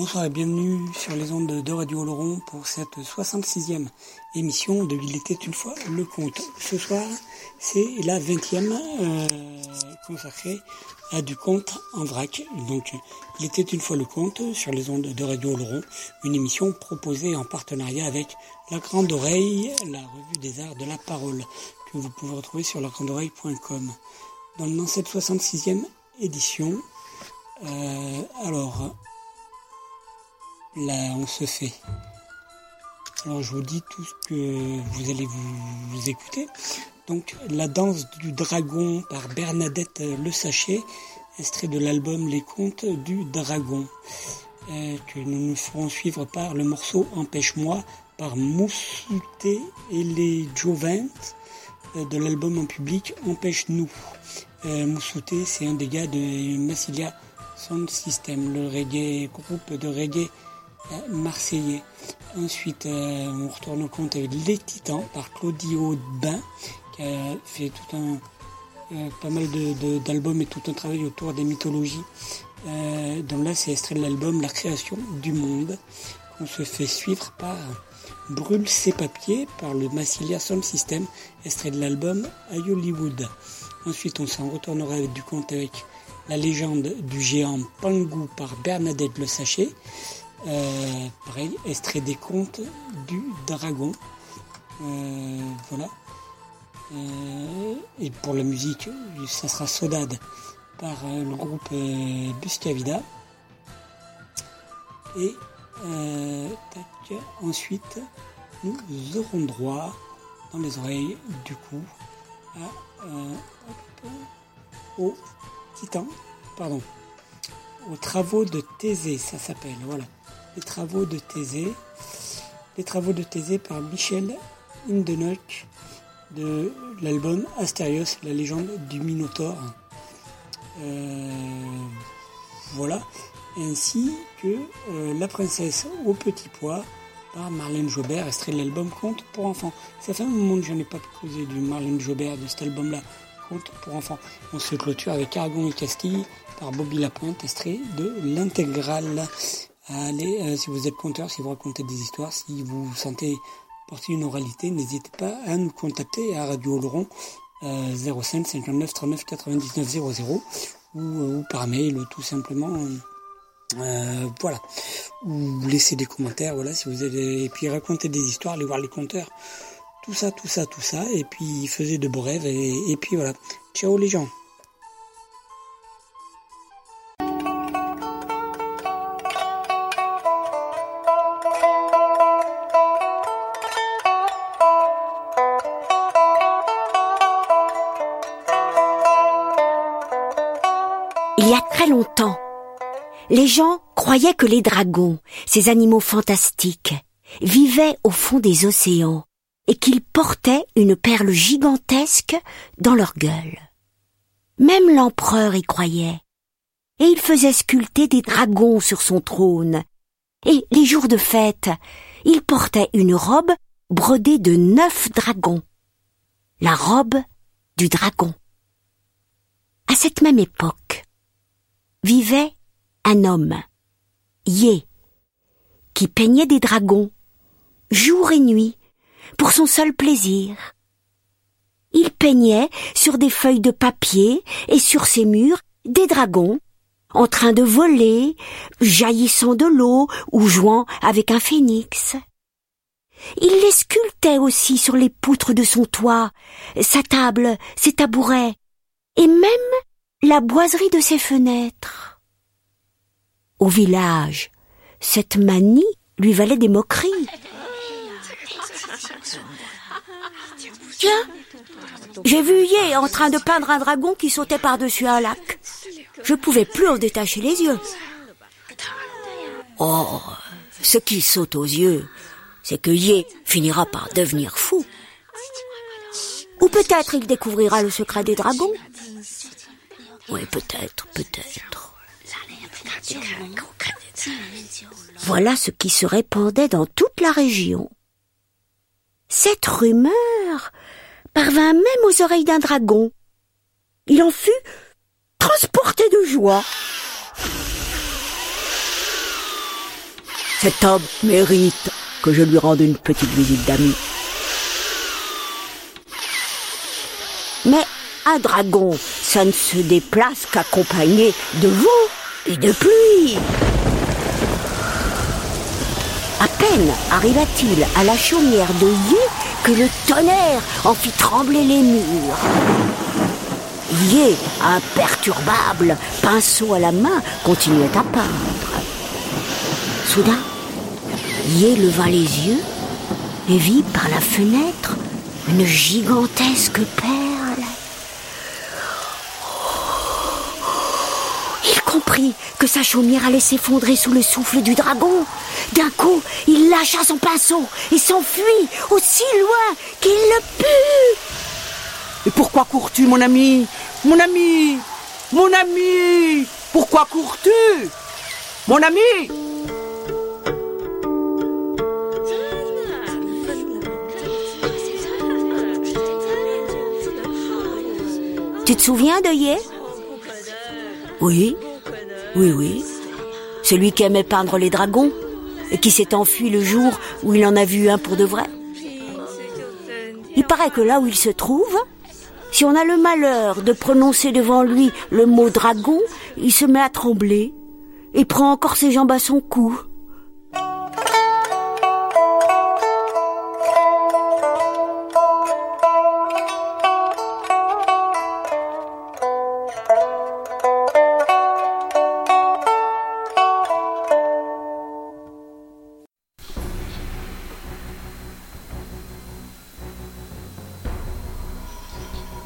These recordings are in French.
Bonsoir et bienvenue sur les ondes de Radio Laurent pour cette 66e émission de Il était une fois le conte. Ce soir, c'est la 20e euh, consacrée à du conte en vrac. Donc, Il était une fois le conte sur les ondes de Radio Laurent, une émission proposée en partenariat avec La Grande Oreille, la revue des arts de la parole, que vous pouvez retrouver sur lagrandeoreille.com. Dans cette 66e édition, euh, alors, là on se fait. Alors je vous dis tout ce que vous allez vous, écouter. Donc la danse du dragon par Bernadette Le Sachet, extrait de l'album Les Contes du Dragon, euh, que nous nous ferons suivre par le morceau Empêche-moi par Moussouté et les Jovent euh, de l'album en public Empêche-nous. Euh, c'est un des gars de Massilia Sound System, le reggae groupe de reggae marseillais. Ensuite, euh, on retourne au compte avec Les Titans par Claudio Bain, qui a fait tout un, euh, pas mal d'albums et tout un travail autour des mythologies. Euh, donc là, c'est extrait de l'album La création du monde, qu'on se fait suivre par Brûle ses papiers par le Massilia Sound System, extrait de l'album I Hollywood. Ensuite, on s'en retournera avec du compte avec La légende du géant Pangu par Bernadette Le Sachet. Euh, pareil, extrait des contes du dragon. Euh, voilà. Euh, et pour la musique, ça sera Sodade par le groupe Buscavida. Et ensuite, nous aurons droit dans les oreilles du coup à, au titan, pardon, aux travaux de Thésée, ça s'appelle, voilà. Les travaux de Thésée. Les travaux de Thésée par Michel Hindenock. de l'album Astérios, la légende du Minotaure. voilà, ainsi que La princesse au petit pois par Marlène Jobert, extrait de l'album Conte pour enfants. Ça fait un moment que je n'ai pas causé du Marlène Jobert, de cet album-là, Conte pour enfants. On se clôture avec Aragon et Castille par Bobby Lapointe, extrait de l'intégrale. Allez, euh, si vous êtes conteur, si vous racontez des histoires, si vous sentez porter une oralité, n'hésitez pas à nous contacter à Radio Oloron euh, 05 59 39 99 00 ou, par mail tout simplement. Euh, voilà. Ou laissez des commentaires, voilà, si vous avez, et puis raconter des histoires, aller voir les compteurs, tout ça, tout ça, tout ça, et puis faisait de beaux rêves, et puis voilà. Ciao les gens. Gens croyaient que les dragons, ces animaux fantastiques, vivaient au fond des océans et qu'ils portaient une perle gigantesque dans leur gueule. Même l'empereur y croyait, et il faisait sculpter des dragons sur son trône. Et les jours de fête, il portait une robe brodée de neuf dragons. La robe du dragon. À cette même époque, vivait un homme, Qui peignait des dragons, jour et nuit, pour son seul plaisir. Il peignait sur des feuilles de papier et sur ses murs des dragons, en train de voler, jaillissant de l'eau ou jouant avec un phénix. Il les sculptait aussi sur les poutres de son toit, sa table, ses tabourets, et même la boiserie de ses fenêtres. Au village, cette manie lui valait des moqueries. Tiens, j'ai vu Yé en train de peindre un dragon qui sautait par-dessus un lac. Je pouvais plus en détacher les yeux. Oh, ce qui saute aux yeux, c'est que Yé finira par devenir fou. Ou peut-être il découvrira le secret des dragons. Oui, peut-être, peut-être. Voilà ce qui se répandait dans toute la région. Cette rumeur parvint même aux oreilles d'un dragon. Il en fut transporté de joie. Cet homme mérite que je lui rende une petite visite d'amis. Mais un dragon, ça ne se déplace qu'accompagné de vent et. À peine arriva-t-il à la chaumière de Yé que le tonnerre en fit trembler les murs. Yé, imperturbable, pinceau à la main, continuait à peindre. Soudain, Yé leva les yeux et vit par la fenêtre une gigantesque perle. Comprit que sa chaumière allait s'effondrer sous le souffle du dragon. D'un coup, il lâcha son pinceau et s'enfuit aussi loin qu'il le put. Et pourquoi cours-tu, mon ami? Mon ami! Mon ami! Pourquoi cours-tu? Mon ami! Tu te souviens de Yé Oui, oui, oui. Celui qui aimait peindre les dragons et qui s'est enfui le jour où il en a vu un pour de vrai. Il paraît que là où il se trouve, si on a le malheur de prononcer devant lui le mot dragon, il se met à trembler et prend encore ses jambes à son cou.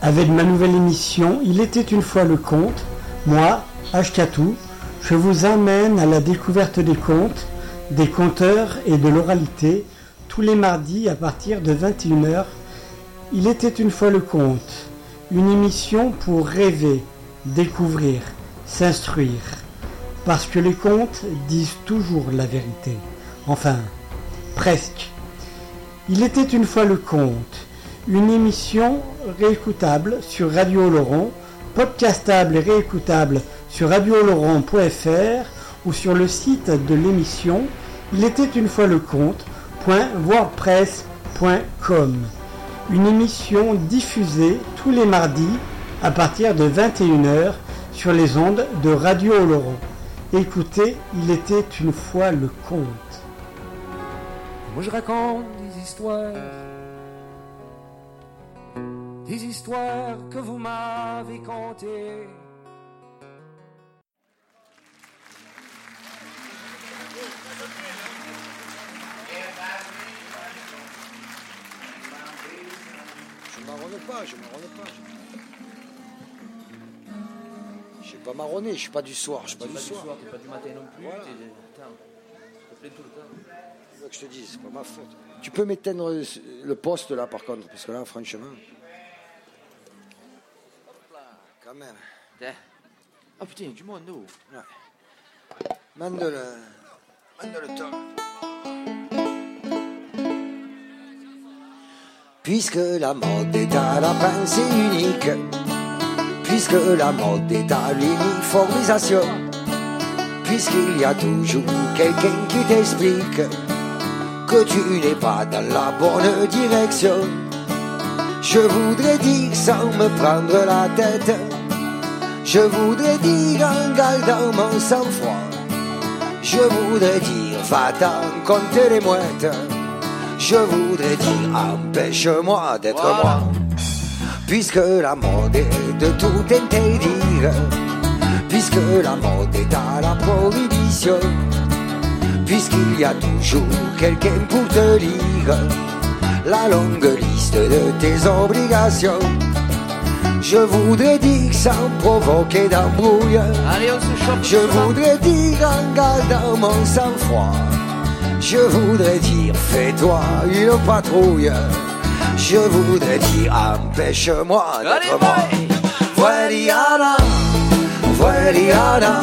Avec ma nouvelle émission Il était une fois le conte. Moi, Ashkatou, je vous emmène à la découverte des contes, des conteurs et de l'oralité tous les mardis à partir de 21h Il était une fois le conte, une émission pour rêver, découvrir, s'instruire. Parce que les contes disent toujours la vérité. Enfin, presque. Il était une fois le conte, une émission réécoutable sur Radio Laurent, podcastable et réécoutable sur radiolaurent.fr ou sur le site de l'émission Il était une fois le conte.wordpress.com. Une émission diffusée tous les mardis à partir de 21h sur les ondes de Radio Oloron. Écoutez, il était une fois le conte. Moi je raconte des histoires, histoires que vous m'avez contées. Je marronne pas, je marronne pas. Je suis pas marronné, je suis pas du soir, je suis pas du soir. t'es pas du matin non plus. Voilà. t'es- Attends, je te plains tout le temps. C'est ça que je te dis, c'est pas ma faute. Tu peux m'éteindre le- le poste là par contre, parce que là franchement. Quand même. Tiens. Oh putain, du monde, nous. Mande le. Mande le. Puisque la mode est à la pensée unique, puisque la mode est à l'uniformisation, puisqu'il y a toujours quelqu'un qui t'explique que tu n'es pas dans la bonne direction, je voudrais dire sans me prendre la tête, je voudrais dire en gardant mon sang-froid. Je voudrais dire, va-t'en compter les mouettes. Je voudrais dire, empêche-moi d'être moi. Puisque la mode est de tout interdire. Puisque la mode est à la prohibition. Puisqu'il y a toujours quelqu'un pour te lire la longue liste de tes obligations. Je voudrais dire sans provoquer d'embrouille. Allez, on se chauffe. Je voudrais dire en gardant mon sang-froid. Je voudrais dire fais-toi une patrouille. Je voudrais dire empêche-moi d'être moi. Voiliana, Voiliana,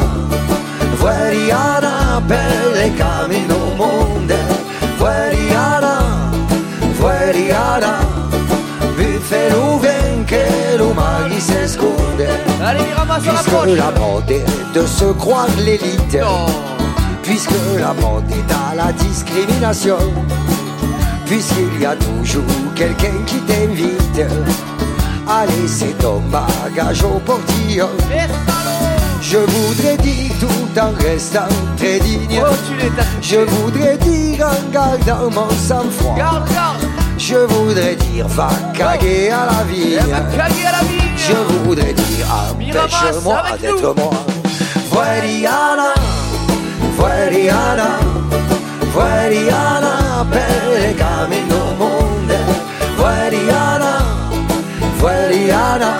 Voiliana, belle cammino monde. Voiliana, Voiliana, buffalo Allez, il ramasse la Puisque la de se croire l'élite, puisque la mode est à la discrimination, puisqu'il y a toujours quelqu'un qui t'invite à laisser ton bagage au portillon. Je voudrais dire tout en restant très digne. Oh, tu Je voudrais dire en gardant mon sang-froid. Garde, garde. Je voudrais dire va caguer à la vie. Va caguer à la vie. Je voudrais dire empêche-moi d'être moi. Voiliana, Voiliana, Voiliana, belle cammino monde. Voiliana, Voiliana,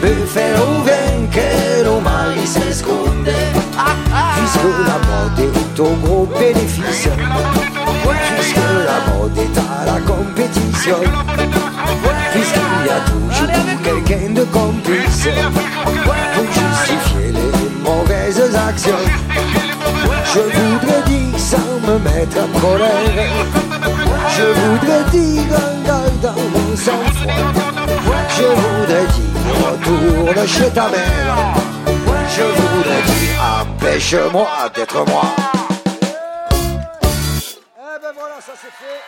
buffalo che l'umani si sconde. Puisque la mode est au gros bénéfice, puisque la mode est à la compétition, puisqu'il y a toujours quelqu'un de complice pour justifier les mauvaises actions. Je voudrais dire sans me mettre en colère, je voudrais dire en gardant mon sang-froid, je voudrais dire retourne chez ta mère, je voudrais dire empêche-moi d'être moi. Eh ben voilà, ça c'est fait.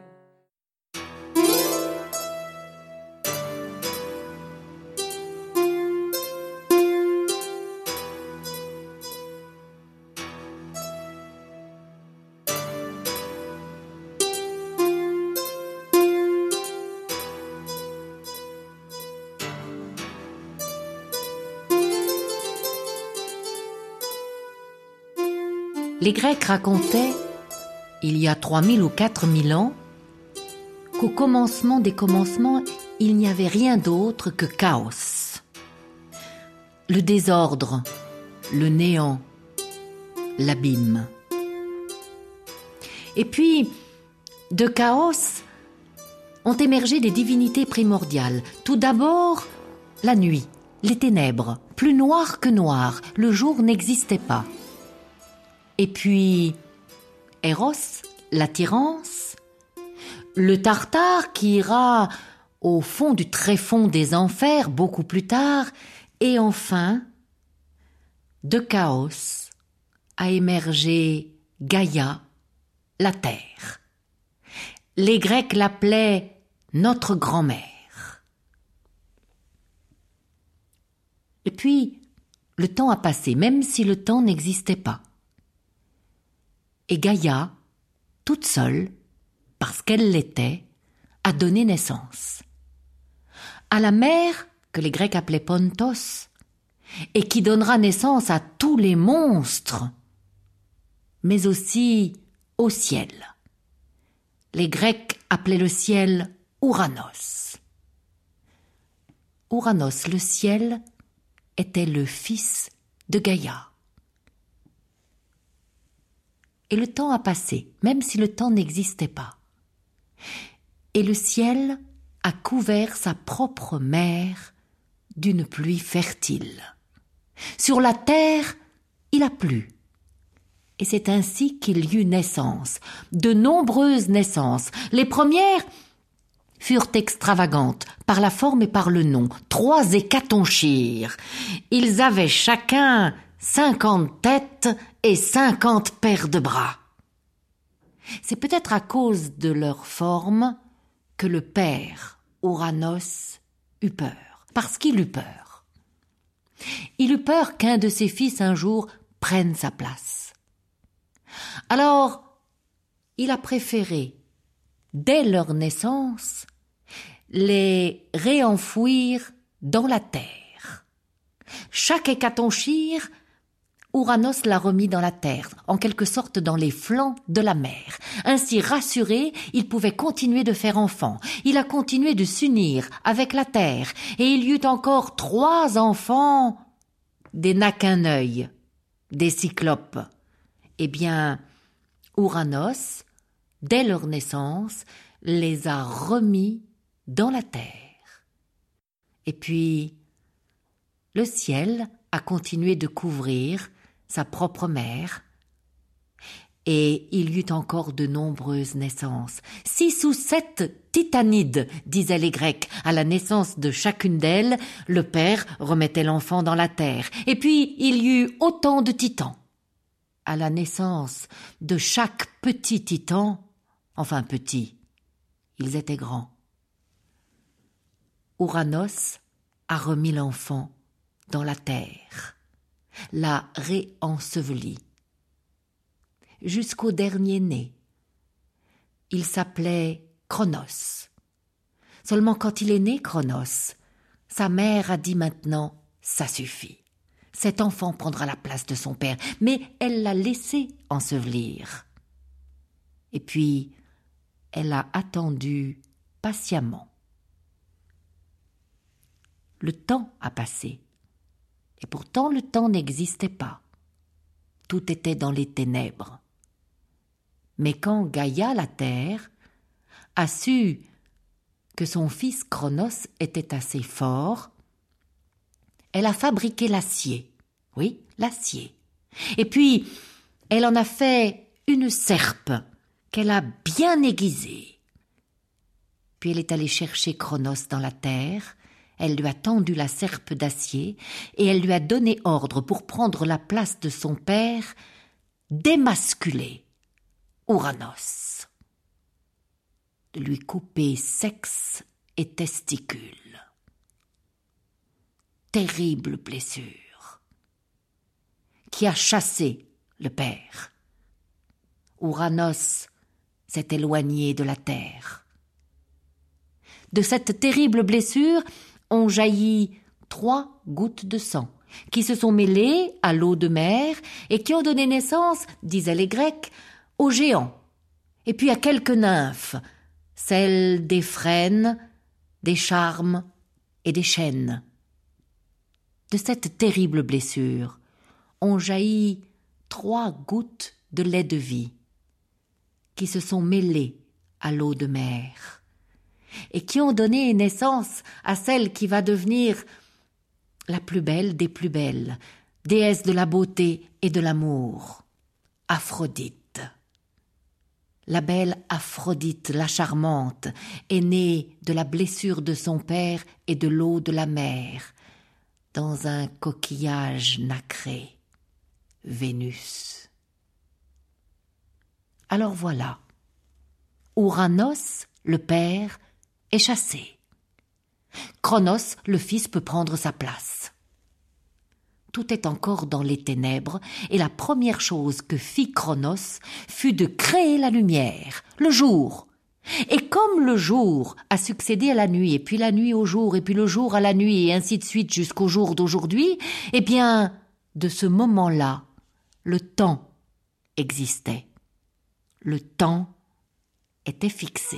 Les Grecs racontaient, il y a 3000 ou 4000 ans, qu'au commencement des commencements, il n'y avait rien d'autre que chaos. Le désordre, le néant, l'abîme. Et puis, de chaos ont émergé des divinités primordiales. Tout d'abord, la nuit, les ténèbres, plus noires que noires, le jour n'existait pas. Et puis, Eros, l'attirance, le tartare qui ira au fond du tréfonds des enfers beaucoup plus tard, et enfin, de chaos a émergé Gaïa, la terre. Les Grecs l'appelaient notre grand-mère. Et puis, le temps a passé, même si le temps n'existait pas et Gaïa, toute seule, parce qu'elle l'était, a donné naissance. À la mer, que les Grecs appelaient Pontos, et qui donnera naissance à tous les monstres, mais aussi au ciel. Les Grecs appelaient le ciel Ouranos. Ouranos, le ciel, était le fils de Gaïa. Et le temps a passé, même si le temps n'existait pas. Et le ciel a couvert sa propre mer d'une pluie fertile. Sur la terre, il a plu. Et c'est ainsi qu'il y eut naissance, de nombreuses naissances. Les premières furent extravagantes, par la forme et par le nom, trois hécatonchires. Ils avaient chacun cinquante têtes et cinquante paires de bras. C'est peut-être à cause de leur forme que le père Ouranos eut peur, parce qu'il eut peur. Il eut peur qu'un de ses fils un jour prenne sa place. Alors, il a préféré, dès leur naissance, les réenfouir dans la terre. Chaque hécatonchire Ouranos l'a remis dans la terre, en quelque sorte dans les flancs de la mer. Ainsi rassuré, il pouvait continuer de faire enfant. Il a continué de s'unir avec la terre, et il y eut encore trois enfants, des n'a qu'un œil, des cyclopes. Eh bien, Ouranos, dès leur naissance, les a remis dans la terre. Et puis, le ciel a continué de couvrir sa propre mère, et il y eut encore de nombreuses naissances. Six ou sept titanides, disaient les Grecs. À la naissance de chacune d'elles, le père remettait l'enfant dans la terre. Et puis il y eut autant de titans. À la naissance de chaque petit titan, enfin petit, ils étaient grands. Ouranos a remis l'enfant dans la terre l'a réenseveli. Jusqu'au dernier né. Il s'appelait Chronos. Seulement quand il est né, Chronos, sa mère a dit maintenant ça suffit. Cet enfant prendra la place de son père, mais elle l'a laissé ensevelir. Et puis, elle a attendu patiemment. Le temps a passé Et pourtant le temps n'existait pas. Tout était dans les ténèbres. Mais quand Gaïa, la terre, a su que son fils Chronos était assez fort, elle a fabriqué l'acier. Oui, l'acier. Et puis, elle en a fait une serpe qu'elle a bien aiguisée. Puis elle est allée chercher Chronos dans la terre, elle lui a tendu la serpe d'acier, et elle lui a donné ordre pour prendre la place de son père, d'émasculer Ouranos, de lui couper sexe et testicules. Terrible blessure qui a chassé le père? Ouranos s'est éloigné de la terre. De cette terrible blessure ont jailli trois gouttes de sang qui se sont mêlées à l'eau de mer et qui ont donné naissance, disaient les Grecs, aux géants, et puis à quelques nymphes, celles des frênes, des charmes et des chênes. De cette terrible blessure ont jailli trois gouttes de lait de vie qui se sont mêlées à l'eau de mer et qui ont donné naissance à celle qui va devenir la plus belle des plus belles, déesse de la beauté et de l'amour, Aphrodite. La belle Aphrodite, la charmante, est née de la blessure de son père et de l'eau de la mer, dans un coquillage nacré, Vénus. Alors voilà, Ouranos, le père, est chassé. Chronos, le fils, peut prendre sa place. Tout est encore dans les ténèbres, et la première chose que fit Chronos fut de créer la lumière, le jour. Et comme le jour a succédé à la nuit, et puis la nuit au jour, et puis le jour à la nuit, et ainsi de suite jusqu'au jour d'aujourd'hui, eh bien, de ce moment-là, le temps existait. Le temps était fixé.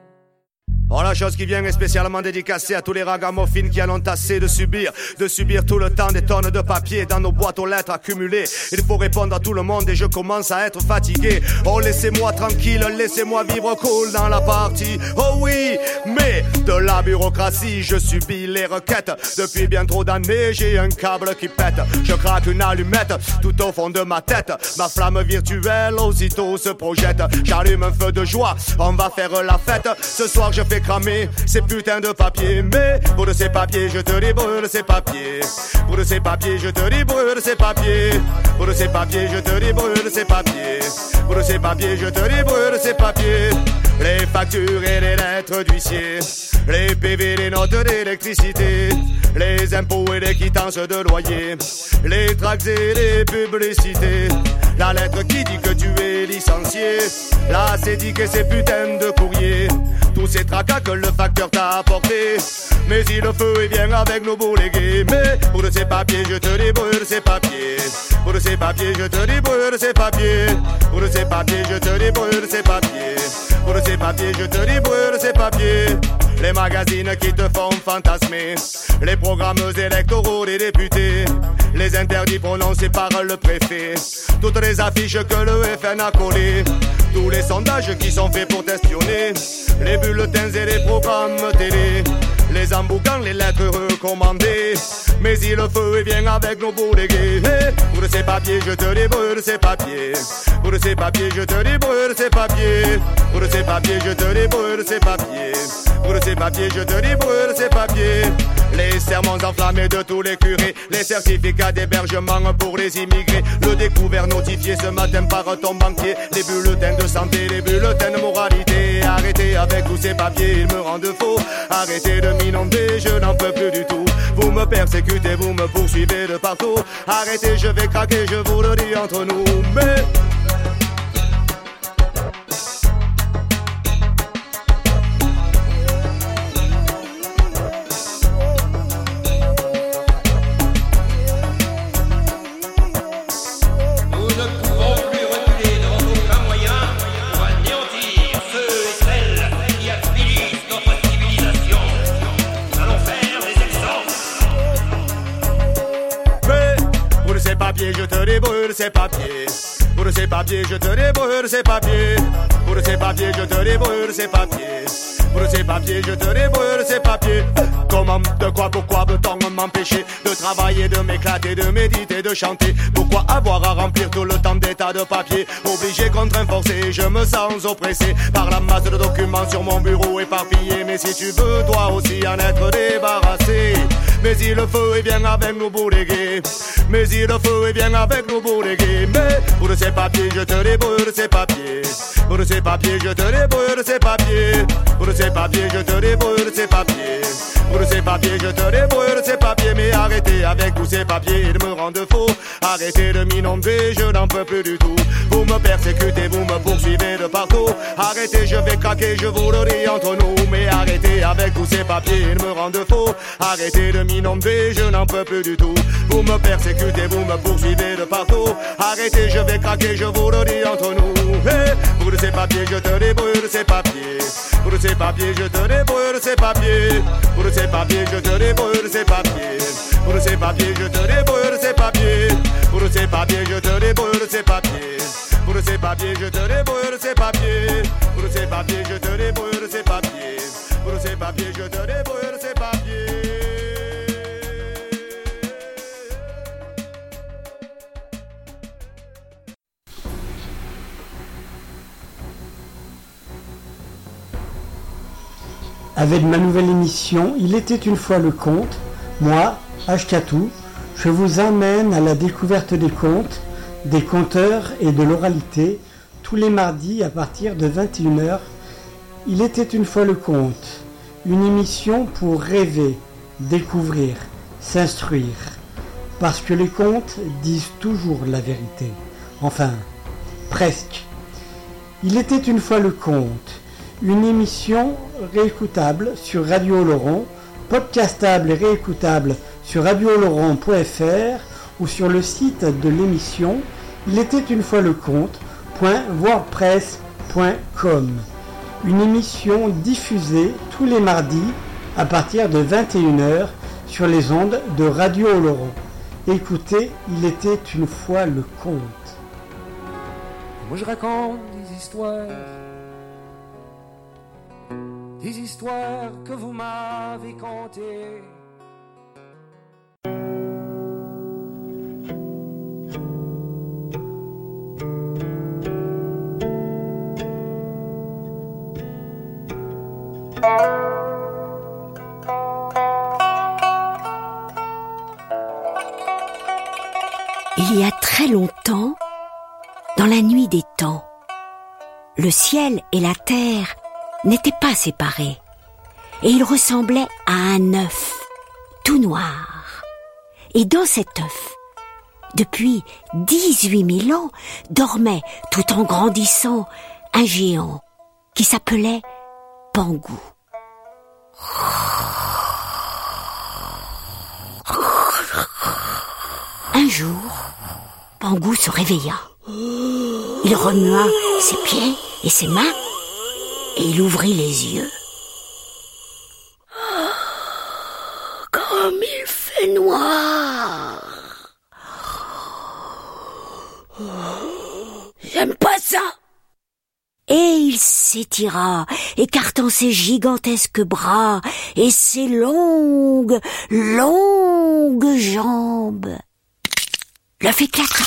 Bon, la chose qui vient est spécialement dédicacée à tous les ragamuffins qui en ont assez de subir, de subir tout le temps des tonnes de papier dans nos boîtes aux lettres accumulées. Il faut répondre à tout le monde et je commence à être fatigué. Oh, laissez-moi tranquille, laissez-moi vivre cool dans la partie. Oh oui, mais de la bureaucratie, je subis les requêtes. Depuis bien trop d'années, j'ai un câble qui pète. Je craque une allumette tout au fond de ma tête. Ma flamme virtuelle aussitôt se projette. J'allume un feu de joie, on va faire la fête. Ce soir, je fais cramer ces putains de papiers. Mais pour de ces papiers, je te dis brûle ces papiers. Pour de ces papiers, je te dis brûle ces papiers. Pour de ces papiers, je te dis brûle ces papiers. Pour de ces papiers, je te brûle ces papiers. Les factures et les lettres d'huissier, les PV, les notes d'électricité, les impôts et les quittances de loyer, les tracts et les publicités. La lettre qui dit que tu es licencié, la dit que c'est putain de courrier. Tous ces tracas que le facteur t'a apporté. Mais si le feu est bien avec nos boulégués. Mais pour ces papiers, je te débrûle ces papiers. Pour ces papiers, je te débrûle ces papiers. Pour ces papiers, je te débrûle ces papiers. Pour ces papiers, je te débrûle ces papiers. Les magazines qui te font fantasmer. Les programmes électoraux des députés. Les interdits prononcés par le préfet. Toutes les affiches que le FN a collées. Tous les sondages qui sont faits pour t'espionner. Les bulletins et les programmes télé. Les emboucans, les lettres recommandées. Mais si le feu est bien avec nos bourregués. Pour ces papiers, je te débrûle ces papiers. Pour ces papiers, je te débrûle ces papiers. Pour ces papiers, je te débrûle ces papiers. Pour ces papiers, je te débrûle ces papiers. Les serments enflammés de tous les curés, les certificats d'hébergement pour les immigrés, le découvert notifié ce matin par ton banquier, les bulletins de santé, les bulletins de moralité. Arrêtez avec tous ces papiers, ils me rendent faux. Arrêtez de m'inonder, je n'en peux plus du tout. Vous me persécutez, vous me poursuivez de partout. Arrêtez, je vais craquer, je vous le dis entre nous. Mais ces papiers. Pour ces papiers, je te débrûle ces papiers. Pour ces papiers, je te débrûle ces papiers. Pour ces papiers, je te débrûle ces papiers. Comment, de quoi, pourquoi peut-on m'empêcher de travailler, de m'éclater, de méditer, de chanter? Pourquoi avoir à remplir tout le temps d'état de papier Obligé, contraint, forcé, je me sens oppressé par la masse de documents sur mon bureau éparpillé. Mais si tu veux, toi aussi en être débarrassé. Mais si le feu est bien avec nous bourregués. Mais si le feu est bien avec nous bourregués. Mais pour ces papiers, je te débrûle ces papiers. Pour ces papiers, je te débrûle ces papiers. Pour ces papiers, je te débrûle ces papiers. Pour ces papiers, je te débrûle ces papiers. Mais arrêtez avec tous ces papiers, ils me rendent faux. Arrêtez de m'inonder, je n'en peux plus du tout. Vous me persécutez, vous me poursuivez de partout. Arrêtez, je vais craquer, je vous le dis entre nous. Mais arrêtez avec tous ces papiers, ils me rendent faux. Arrêtez de m'inonder, je n'en peux plus du tout. Vous me persécutez, vous me poursuivez de partout. Arrêtez, je vais craquer, je vous le dis entre nous. Hey, pour ces papiers, je te débrûle ces papiers. Pour ces papiers, je te débrûle ces papiers. Pour ces papiers, je te débrûle ces papiers. Pour ces papiers, je te débrûle ces papiers. Pour ces papiers, je te débrûle ces papiers. Pour ces papiers, je te débrûle ces papiers. Pour ces papiers, je te débrûle ces papiers. Pour ces papiers, je te débrûle ces papiers. Avec ma nouvelle émission Il était une fois le conte, moi, Ashkatou, je vous emmène à la découverte des contes, des conteurs et de l'oralité tous les mardis à partir de 21h. Il était une fois le conte, une émission pour rêver, découvrir, s'instruire. Parce que les contes disent toujours la vérité. Enfin, presque. Il était une fois le conte, une émission réécoutable sur Radio Oloron, podcastable et réécoutable sur radiooloron.fr ou sur le site de l'émission Il était une fois le conte.wordpress.com. Une émission diffusée tous les mardis à partir de 21h sur les ondes de Radio Oloron. Écoutez, il était une fois le conte. Moi je raconte des histoires, des histoires que vous m'avez contées. Il y a très longtemps, dans la nuit des temps, le ciel et la terre n'étaient pas séparés, et il ressemblait à un œuf, tout noir. Et dans cet œuf, depuis 18 000 ans, dormait, tout en grandissant, un géant qui s'appelait Pangou. Un jour, Pangou se réveilla. Il remua ses pieds et ses mains et il ouvrit les yeux. Comme il fait noir. J'aime pas ça. Et il s'étira, écartant ses gigantesques bras et ses longues, longues jambes. L'œuf éclata.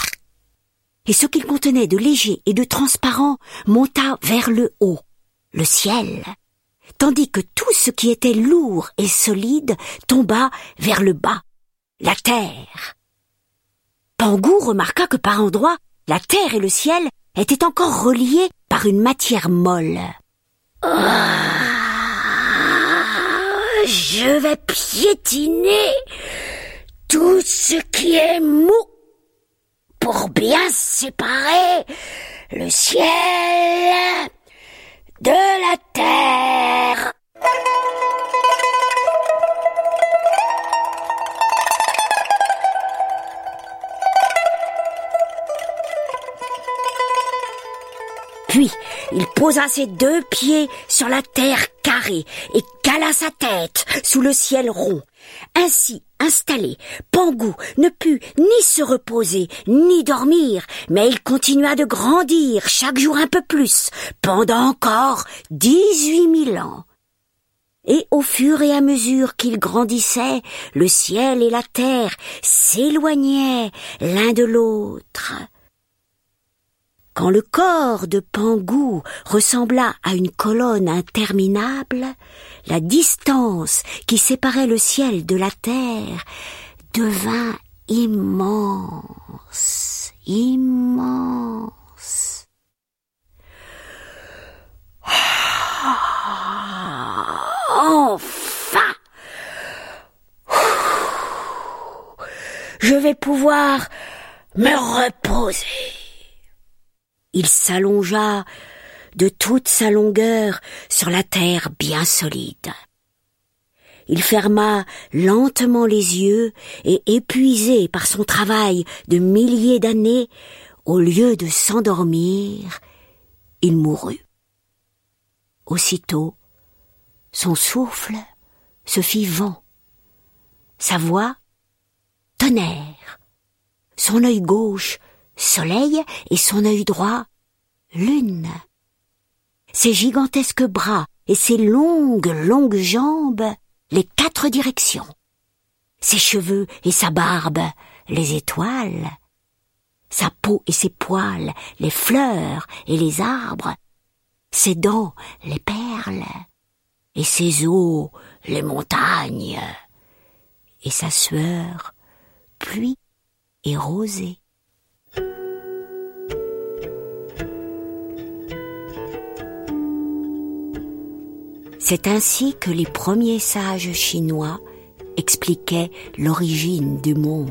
Et ce qu'il contenait de léger et de transparent monta vers le haut, le ciel, tandis que tout ce qui était lourd et solide tomba vers le bas, la terre. Pangou remarqua que par endroits, la terre et le ciel étaient encore reliés par une matière molle. Ah, je vais piétiner tout ce qui est mou pour bien séparer le ciel de la terre. Puis, il posa ses deux pieds sur la terre carrée et cala sa tête sous le ciel rond. Ainsi installé, Pangou ne put ni se reposer, ni dormir, mais il continua de grandir chaque jour un peu plus, pendant encore dix-huit mille ans. Et au fur et à mesure qu'il grandissait, le ciel et la terre s'éloignaient l'un de l'autre. Quand le corps de Pangou ressembla à une colonne interminable, la distance qui séparait le ciel de la terre devint immense, immense. Enfin Je vais pouvoir me reposer. Il s'allongea de toute sa longueur sur la terre bien solide. Il ferma lentement les yeux et épuisé par son travail de milliers d'années, au lieu de s'endormir, il mourut. Aussitôt, son souffle se fit vent, sa voix tonnerre, son œil gauche soleil et son œil droit lune. Ses gigantesques bras et ses longues, longues jambes les quatre directions. Ses cheveux et sa barbe les étoiles. Sa peau et ses poils les fleurs et les arbres. Ses dents les perles. Et ses os les montagnes. Et sa sueur pluie et rosée. C'est ainsi que les premiers sages chinois expliquaient l'origine du monde.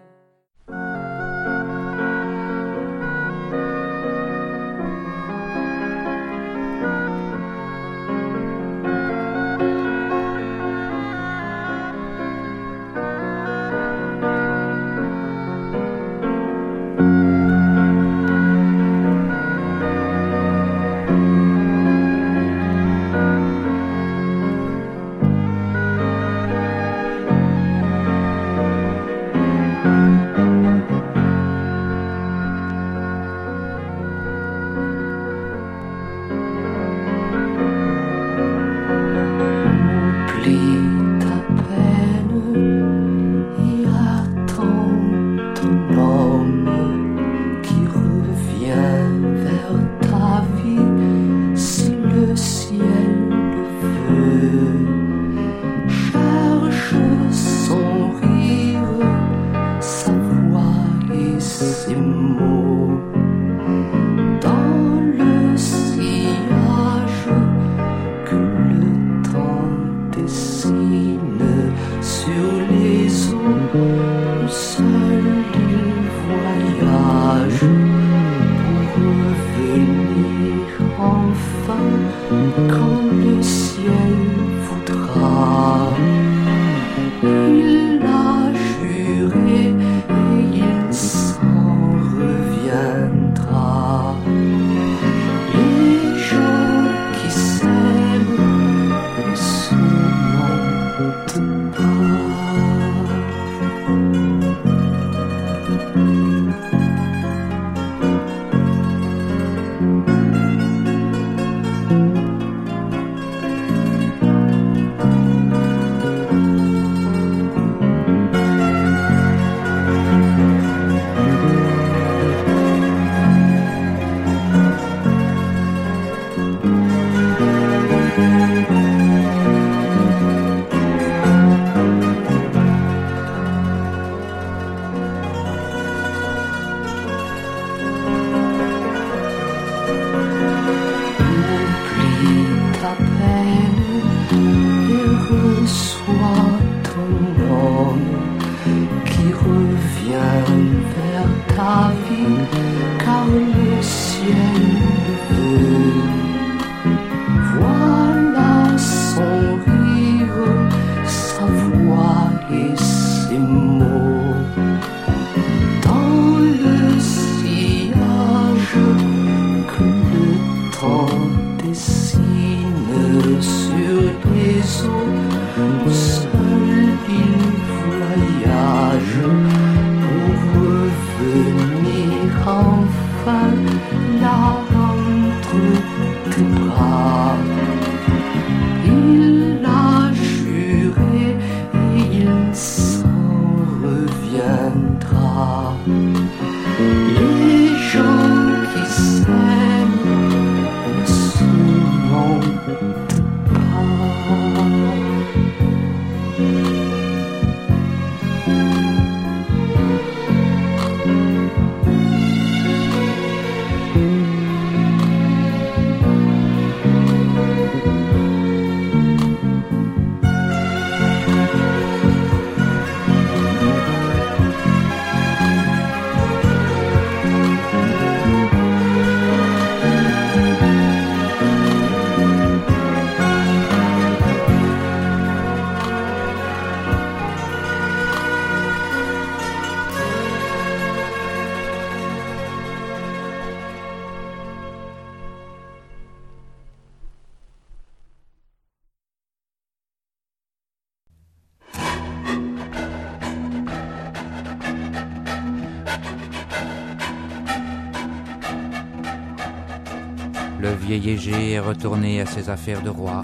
Vieil égé est retourné à ses affaires de roi.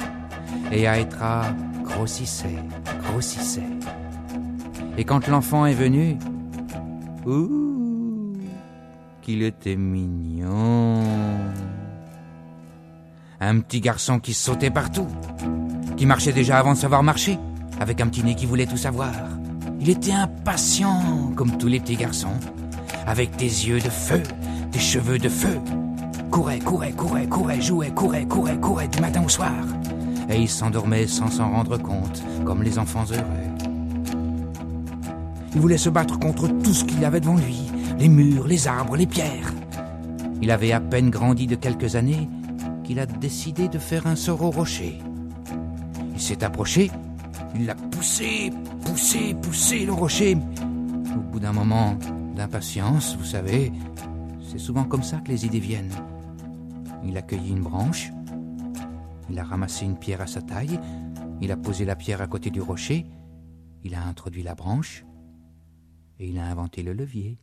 Et Aetra grossissait, grossissait. Et quand l'enfant est venu, ouh, qu'il était mignon. Un petit garçon qui sautait partout, qui marchait déjà avant de savoir marcher, avec un petit nez qui voulait tout savoir. Il était impatient, comme tous les petits garçons, avec des yeux de feu, des cheveux de feu. Courait, courait, courait, courait, jouait, courait, courait, courait du matin au soir. Et il s'endormait sans s'en rendre compte, comme les enfants heureux. Il voulait se battre contre tout ce qu'il avait devant lui, les murs, les arbres, les pierres. Il avait à peine grandi de quelques années qu'il a décidé de faire un sort au rocher. Il s'est approché, il l'a poussé, poussé, poussé le rocher. Au bout d'un moment d'impatience, vous savez, c'est souvent comme ça que les idées viennent. Il a cueilli une branche, il a ramassé une pierre à sa taille, il a posé la pierre à côté du rocher, il a introduit la branche. Et il a inventé le levier.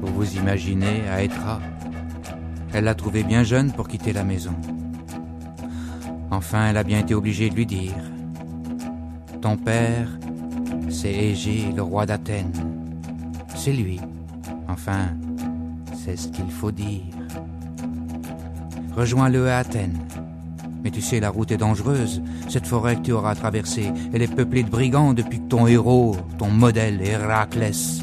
Vous vous imaginez Aetra Elle l'a trouvé bien jeune pour quitter la maison. Enfin, elle a bien été obligée de lui dire Ton père, c'est Égée, le roi d'Athènes. C'est lui. Enfin, c'est ce qu'il faut dire. Rejoins-le à Athènes. Mais tu sais, la route est dangereuse. Cette forêt que tu auras traversée, elle est peuplée de brigands depuis que ton héros, ton modèle, Héraclès,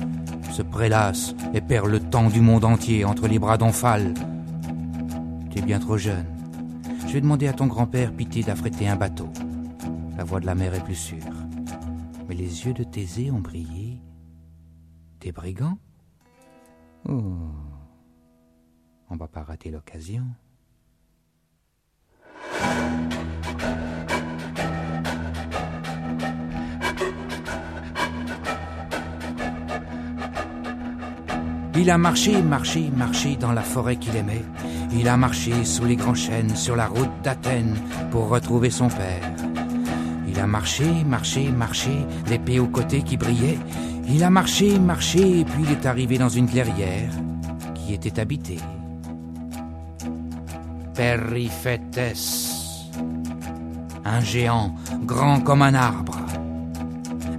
se prélasse et perd le temps du monde entier entre les bras d'Omphale. Tu es bien trop jeune. Je vais demander à ton grand-père pitié d'affréter un bateau. La voie de la mer est plus sûre. Mais les yeux de Thésée ont brillé. Des brigands? Oh. On va pas rater l'occasion. Il a marché, marché, marché dans la forêt qu'il aimait. Il a marché sous les grands chênes, sur la route d'Athènes, pour retrouver son père. Il a marché, marché, marché, l'épée au côté qui brillait. Il a marché, marché, et puis il est arrivé dans une clairière qui était habitée. Périphétès, un géant grand comme un arbre,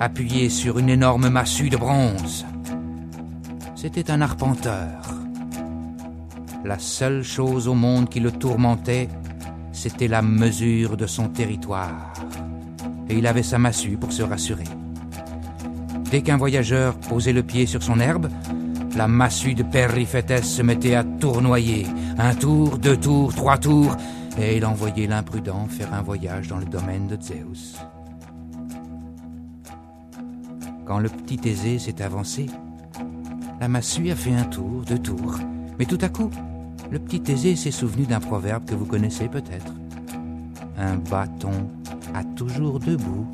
appuyé sur une énorme massue de bronze. C'était un arpenteur. La seule chose au monde qui le tourmentait, c'était la mesure de son territoire. Et il avait sa massue pour se rassurer. Dès qu'un voyageur posait le pied sur son herbe, la massue de Périphétès se mettait à tournoyer. Un tour, deux tours, trois tours, et il envoyait l'imprudent faire un voyage dans le domaine de Zeus. Quand le petit Thésée s'est avancé, la massue a fait un tour, deux tours, mais tout à coup, le petit Thésée s'est souvenu d'un proverbe que vous connaissez peut-être. Un bâton toujours deux bouts.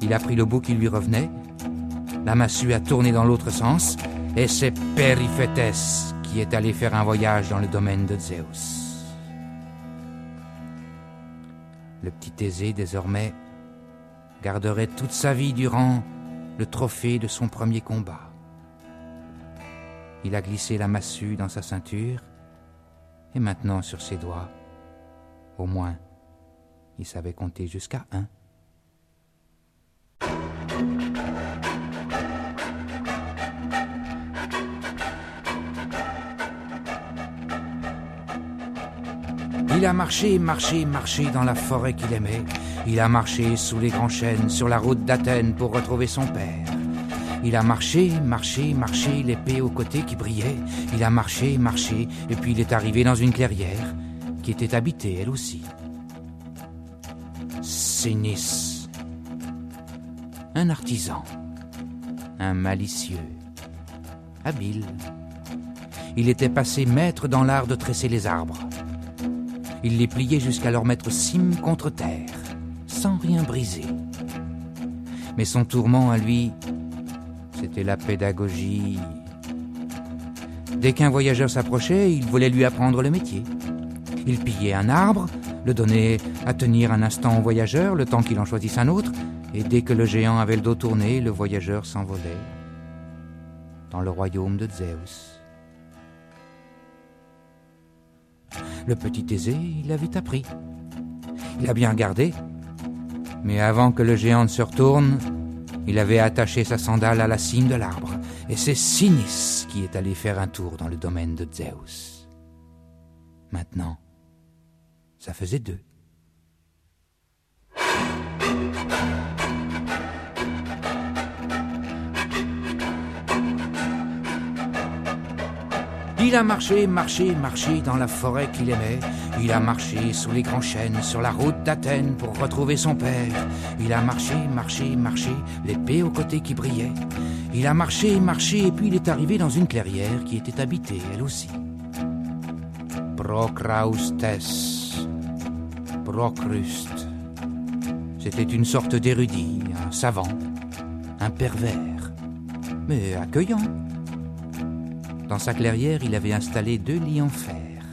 Il a pris le bout qui lui revenait, la massue a tourné dans l'autre sens, et c'est Périphétès qui est allé faire un voyage dans le domaine de Zeus. Le petit Thésée, désormais, garderait toute sa vie durant le trophée de son premier combat. Il a glissé la massue dans sa ceinture, et maintenant sur ses doigts, au moins, il savait compter jusqu'à un. Il a marché, marché, marché dans la forêt qu'il aimait. Il a marché sous les grands chênes, sur la route d'Athènes pour retrouver son père. Il a marché, marché, marché, l'épée au côté qui brillait. Il a marché, marché, et puis il est arrivé dans une clairière qui était habitée, elle aussi. Sénis. Un artisan. Un malicieux. Habile. Il était passé maître dans l'art de tresser les arbres. Il les pliait jusqu'à leur mettre cime contre terre, sans rien briser. Mais son tourment à lui, c'était la pédagogie. Dès qu'un voyageur s'approchait, il voulait lui apprendre le métier. Il pillait un arbre, le donnait à tenir un instant au voyageur, le temps qu'il en choisisse un autre, Et dès que le géant avait le dos tourné, le voyageur s'envolait dans le royaume de Zeus. Le petit Thésée, il l'a vite appris. Il a bien gardé. Mais avant que le géant ne se retourne, il avait attaché sa sandale à la cime de l'arbre. Et c'est Sinis qui est allé faire un tour dans le domaine de Zeus. Maintenant, ça faisait deux. Il a marché, marché, marché dans la forêt qu'il aimait. Il a marché sous les grands chênes, sur la route d'Athènes pour retrouver son père. Il a marché, marché, marché, l'épée au côté qui brillait. Il a marché, marché, et puis il est arrivé dans une clairière qui était habitée, elle aussi. Procraustes, Procruste. C'était une sorte d'érudit, un savant, un pervers, mais accueillant. Dans sa clairière, il avait installé deux lits en fer,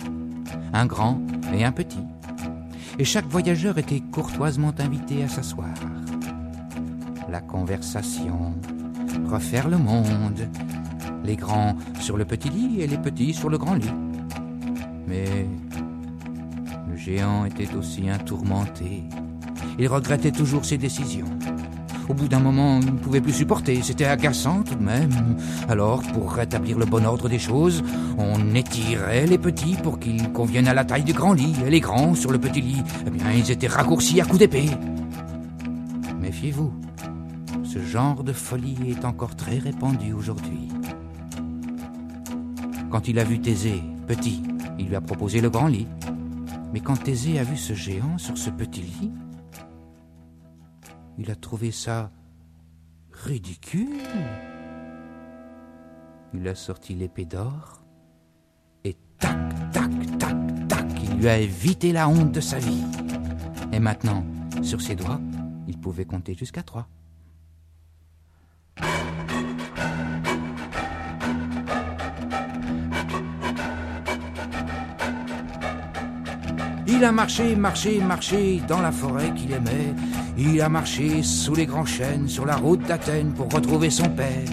un grand et un petit. Et chaque voyageur était courtoisement invité à s'asseoir. La conversation, refaire le monde, les grands sur le petit lit et les petits sur le grand lit. Mais géant était aussi un tourmenté. Il regrettait toujours ses décisions. Au bout d'un moment, il ne pouvait plus supporter. C'était agaçant tout de même. Alors, pour rétablir le bon ordre des choses, on étirait les petits pour qu'ils conviennent à la taille du grand lit. Et les grands, sur le petit lit, eh bien, ils étaient raccourcis à coups d'épée. Méfiez-vous. Ce genre de folie est encore très répandu aujourd'hui. Quand il a vu Thésée, petit, il lui a proposé le grand lit. Mais quand Thésée a vu ce géant sur ce petit lit, il a trouvé ça ridicule. Il a sorti l'épée d'or et tac, tac, tac, tac, il lui a évité la honte de sa vie. Et maintenant, sur ses doigts, il pouvait compter jusqu'à trois. Il a marché, marché, marché dans la forêt qu'il aimait. Il a marché sous les grands chênes sur la route d'Athènes pour retrouver son père.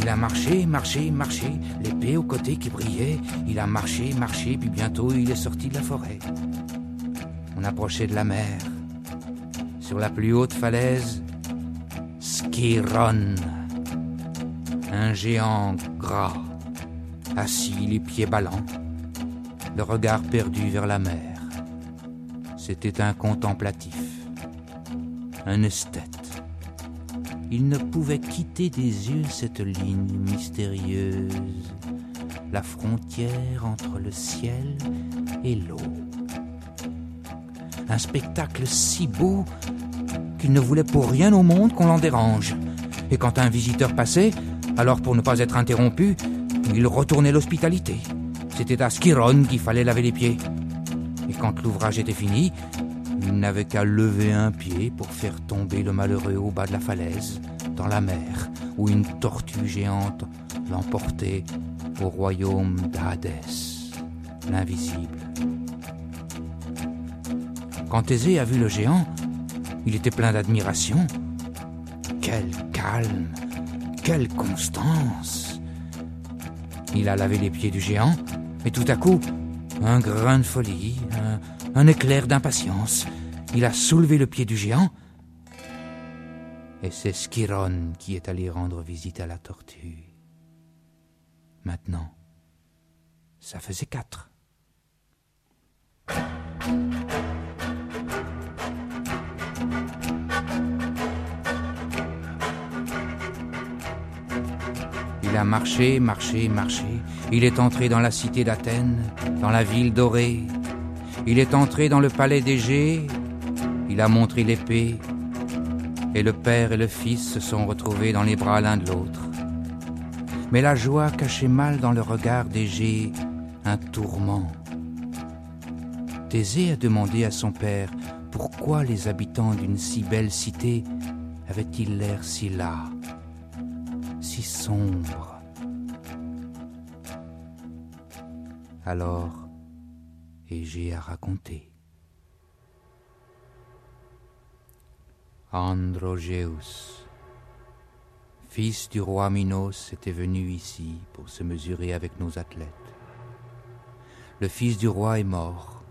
Il a marché, marché, marché, l'épée au côté qui brillait. Il a marché, marché, puis bientôt il est sorti de la forêt. On approchait de la mer. Sur la plus haute falaise, Skiron, un géant gras, assis les pieds ballants, le regard perdu vers la mer. C'était un contemplatif, un esthète. Il ne pouvait quitter des yeux cette ligne mystérieuse, la frontière entre le ciel et l'eau. Un spectacle si beau qu'il ne voulait pour rien au monde qu'on l'en dérange. Et quand un visiteur passait, alors pour ne pas être interrompu, il retournait l'hospitalité. C'était à Skiron qu'il fallait laver les pieds. Quand l'ouvrage était fini, il n'avait qu'à lever un pied pour faire tomber le malheureux au bas de la falaise, dans la mer, où une tortue géante l'emportait au royaume d'Hadès, l'invisible. Quand Thésée a vu le géant, il était plein d'admiration. Quel calme, quelle constance. Il a lavé les pieds du géant, et tout à coup, un grain de folie, un, éclair d'impatience. Il a soulevé le pied du géant, et c'est Skiron qui est allé rendre visite à la tortue. Maintenant, ça faisait quatre. Il a marché, marché, marché. Il est entré dans la cité d'Athènes, dans la ville dorée. Il est entré dans le palais d'Égée. Il a montré l'épée. Et le père et le fils se sont retrouvés dans les bras l'un de l'autre. Mais la joie cachait mal dans le regard d'Égée un tourment. Thésée a demandé à son père pourquoi les habitants d'une si belle cité avaient-ils l'air si las si sombre. Alors, Égée a raconté. Androgeus, fils du roi Minos, était venu ici pour se mesurer avec nos athlètes. Le fils du roi est mort,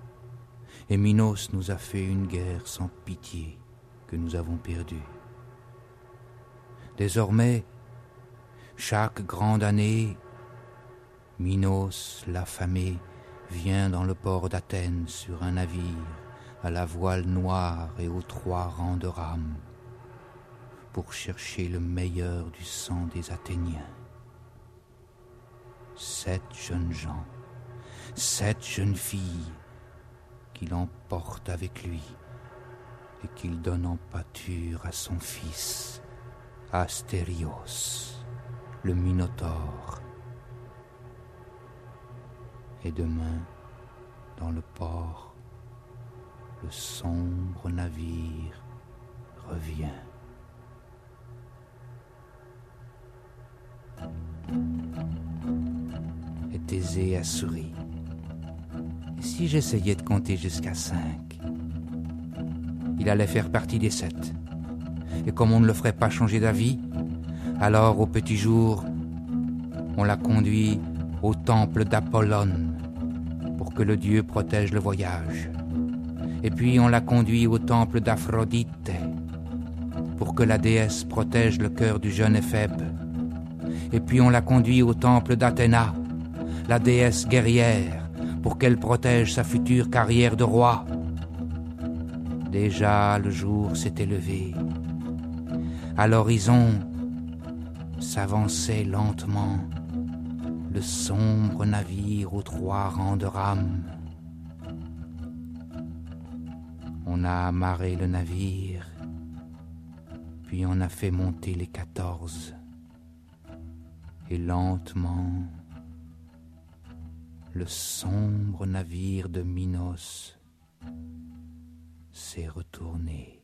et Minos nous a fait une guerre sans pitié que nous avons perdue. Désormais, chaque grande année, Minos, l'affamé, vient dans le port d'Athènes sur un navire à la voile noire et aux trois rangs de rames pour chercher le meilleur du sang des Athéniens. Sept jeunes gens, sept jeunes filles qu'il emporte avec lui et qu'il donne en pâture à son fils, Astérios, le Minotaure. Et demain, dans le port, le sombre navire revient. Et Thésée a souri. Si j'essayais de compter jusqu'à cinq? Il allait faire partie des sept. Et comme on ne le ferait pas changer d'avis, alors au petit jour, on l'a conduit au temple d'Apollone le dieu protège le voyage. Et puis on l'a conduit au temple d'Aphrodite pour que la déesse protège le cœur du jeune Éphèbe. Et puis on l'a conduit au temple d'Athéna, la déesse guerrière, pour qu'elle protège sa future carrière de roi. Déjà le jour s'était levé. À l'horizon s'avançait lentement le sombre navire aux trois rangs de rames. On a amarré le navire, puis on a fait monter les quatorze. Et lentement, le sombre navire de Minos s'est retourné.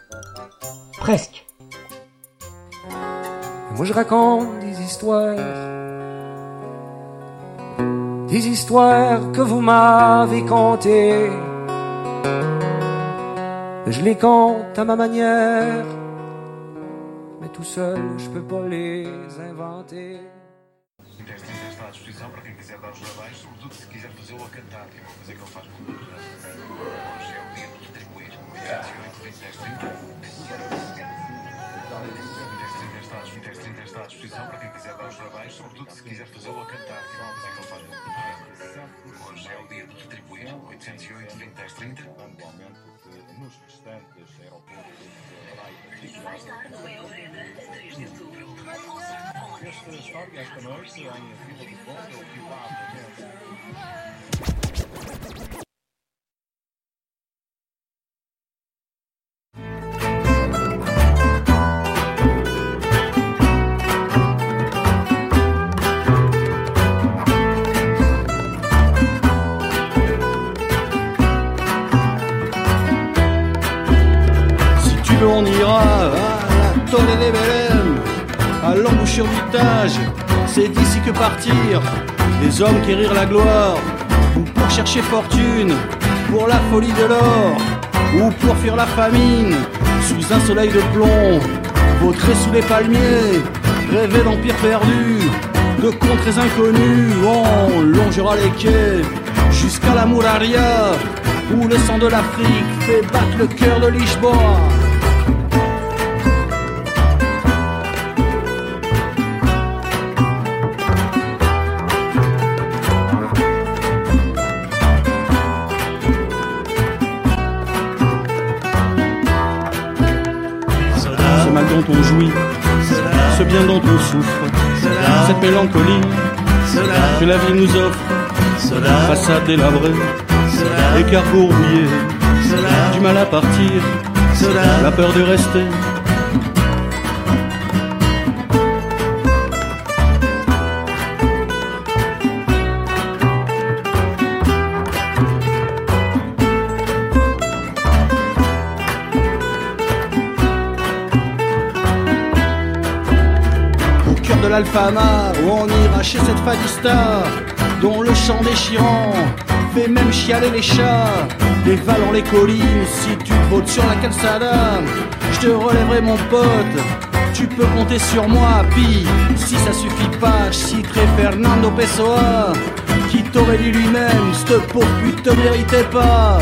presque. Moi je raconte des histoires, des histoires que vous m'avez contées. Je les compte à ma manière, mais tout seul je peux pas les inventer. Este está à disposição para quem quiser dar os parabéns, sobretudo se quiser fazê-lo a cantar, que é uma coisa que ele faz muito. Hoje é o dia de retribuir. 28, 26, 30. 20 30 está à disposição para quem quiser dar os parabéns, sobretudo se quiser fazê-lo a cantar, que é uma coisa que ele faz muito. Hoje é o dia de retribuir. 808, 20, 10, 30. Pontualmente, nos restantes aeroportos Mais tarde, é Orena, 3 de outubro. Esta história, esta noite, em Vila do Conde, o privado Si à l'embouchure du Tage. C'est d'ici que partir les hommes qui rirent la gloire, ou pour chercher fortune, pour la folie de l'or, ou pour fuir la famine, sous un soleil de plomb, vautrer sous les palmiers, rêver d'empires perdus, de contrées inconnues, on longera les quais jusqu'à la Muraria, où le sang de l'Afrique fait battre le cœur de Lisboa. Dont on jouit, ce bien dont on souffre, cette mélancolie que la vie nous offre, façade délabrée, écargot rouillé, du mal à partir, la peur de rester. L'Alfama, où on ira chez cette fadista, dont le chant déchirant fait même chialer les chats. Dévalant les collines, si tu votes sur la calzada, je te relèverai mon pote. Tu peux compter sur moi, puis si ça suffit pas, je citerai Fernando Pessoa, qui t'aurait dit lui-même, cette pauvre pute te méritait pas.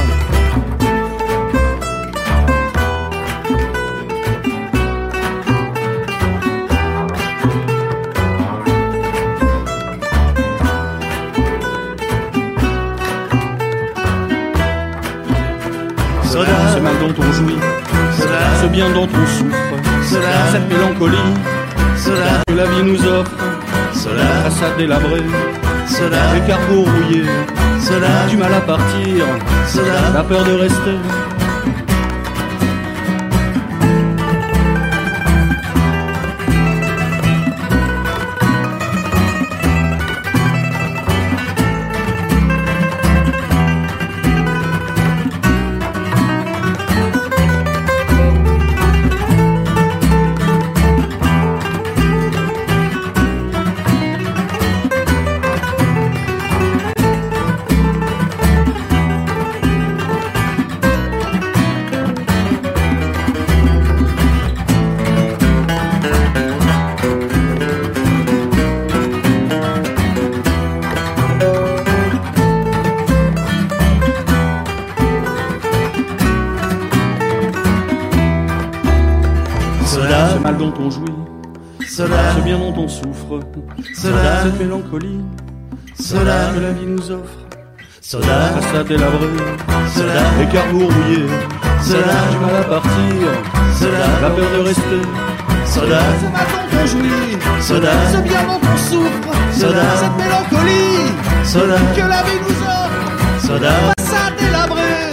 Dont on jouit, ce bien dont on souffre, cette mélancolie. que la vie nous offre, façade délabrée, écargot rouillé, du mal à partir, la peur de rester. Souffre, cette mélancolie. Que la vie nous offre. Façade délabrée, écargot rouillé, du mal à partir, la peur de rester. Ce mal dont on jouit, ce bien dont on souffre, cette mélancolie. Que la vie nous offre. Façade délabrée,